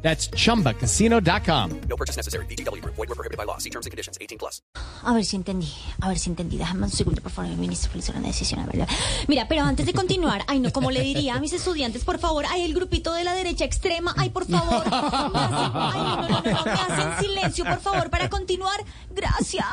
That's chumbacasino.com. No purchase necessary. BGW. Void were prohibited by law. See terms and conditions. 18 plus. A ver si entendí, a ver si entendí. Déjame un segundo, por favor, ministro, es una decisión, ¿verdad? Mira, pero antes de continuar, ay, no, como le diría a mis estudiantes, por favor, hay el grupito de la derecha extrema, ay, por favor. Me hacen- ay, no, no, no, no, me hacen silencio, por favor, para continuar. Gracias.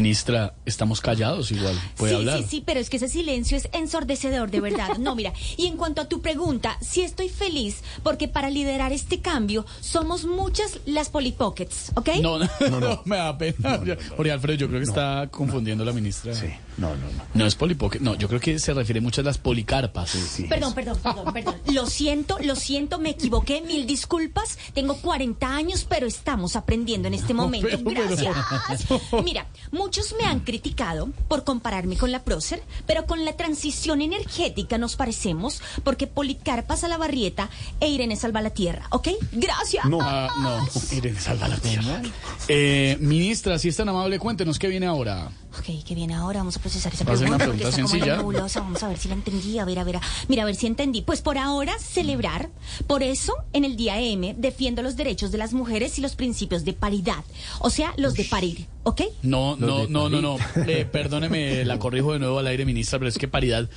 Ministra, estamos callados igual. Puede sí, hablar. sí, sí, pero es que ese silencio es ensordecedor, de verdad. No, mira, y en cuanto a tu pregunta, sí estoy feliz porque para liderar este cambio somos muchas las polipockets, ¿ok? No, no, no, me da pena. Jorge Alfredo, yo creo que está confundiendo la ministra. Sí, no, no, no. No es polipoque, no, yo creo que se refiere mucho a las policarpas. Perdón, perdón, perdón, perdón. Lo siento, lo siento, me equivoqué, mil disculpas. Tengo 40 años, pero estamos aprendiendo en este momento. pero- pero- Gracias. Mira, muchos me han criticado por compararme con la prócer, pero con la transición energética nos parecemos porque Policarpa Salabarrieta e Irene Salvalatierra, ¿ok? Gracias. Ah, no, Irene, salva la tierra. Eh, ministra, si es tan amable, cuéntenos qué viene ahora. Ok, ¿qué viene ahora? Vamos a procesar esa pregunta. una porque pregunta está sencilla. nebulosa. Vamos a ver si la entendí. A ver, a ver. a- Mira, a ver si entendí. Pues por ahora, celebrar. Por eso, en el día M, defiendo los derechos de las mujeres y los principios de paridad. O sea, los de parir. ¿Ok? No, no, no, no, no. Eh, perdóneme, la corrijo de nuevo al aire, ministra, pero es que paridad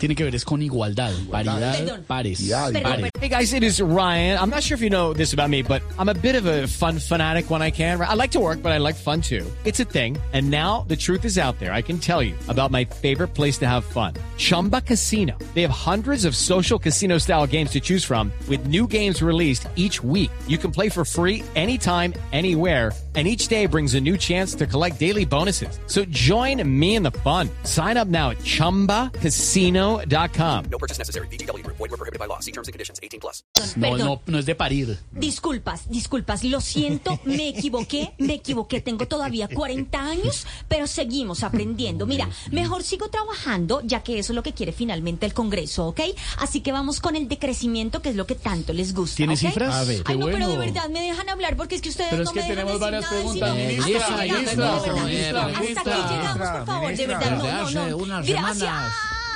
tiene que ver es con igualdad. Paridad, Perdón. pares. Igualdad, pares. Hey guys, it is Ryan. I'm not sure if you know this about me, but I'm a bit of a fun fanatic when I can. I like to work, but I like fun too. It's a thing. And now the truth is out there. I can tell you about my favorite place to have fun. Chumba Casino. They have hundreds of social casino style games to choose from with new games released each week. You can play for free anytime, anywhere. And each day brings a new chance to collect daily bonuses. So join me in the fun. Sign up now at chumbacasino.com. No purchase necessary. BGW. Void were prohibited by law. See terms and conditions. 18 plus. No, no, no es de parir. Disculpas, disculpas, lo siento, me equivoqué, me equivoqué, tengo todavía 40 años, pero seguimos aprendiendo. Mira, mejor sigo trabajando, ya que eso es lo que quiere finalmente el Congreso, ¿ok? Así que vamos con el decrecimiento, que es lo que tanto les gusta. ¿Tiene ¿ok? cifras? A ver. Ay, no, Qué pero de bueno. verdad me dejan hablar porque es que ustedes Pero es no que me dejan tenemos decir nada, preguntas, ministra, Hasta aquí ministra, ministra, ministra. de verdad, no, no, no. Gracias.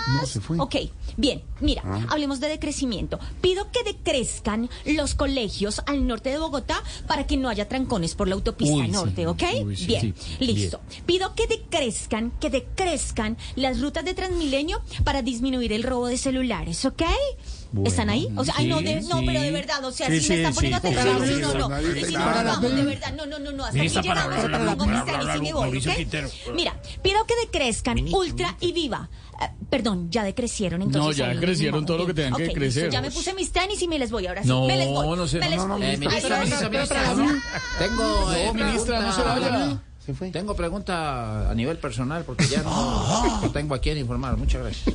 No, se fue. Ok, bien, mira, hablemos de decrecimiento. Pido que decrezcan los colegios al norte de Bogotá para que no haya trancones por la autopista Uy, sí. norte, ¿ok? Uy, sí, bien, sí, listo. Pido que decrezcan, que decrezcan las rutas de Transmilenio para disminuir el robo de celulares, ¿ok? ¿Están ahí? O sea, ay, no, de- no, sí. pero de verdad, o sea, Sí, si me sí, están poniendo sí. atención, Sí, no, no, no. Y si no, vamos, de verdad, no, no, no, no, hasta aquí llegamos, me pongo mis tenis y me voy, ¿ok? Mira, pido que decrezcan Ultra y Viva. Eh, perdón, ya decrecieron entonces. No, ya ahí, crecieron ni todo lo que tenían que Ok, listo, crecer. Ya me puse mis tenis y me les voy ahora sí. No, me les voy. no sé, me no, les no, no, voy. Eh, ministra, ministra, no, ministra, no, no. Tengo, eh, No, ministra, no se vaya. Se fue. Tengo pregunta a nivel personal porque ya no, no tengo a quién informar. Muchas gracias.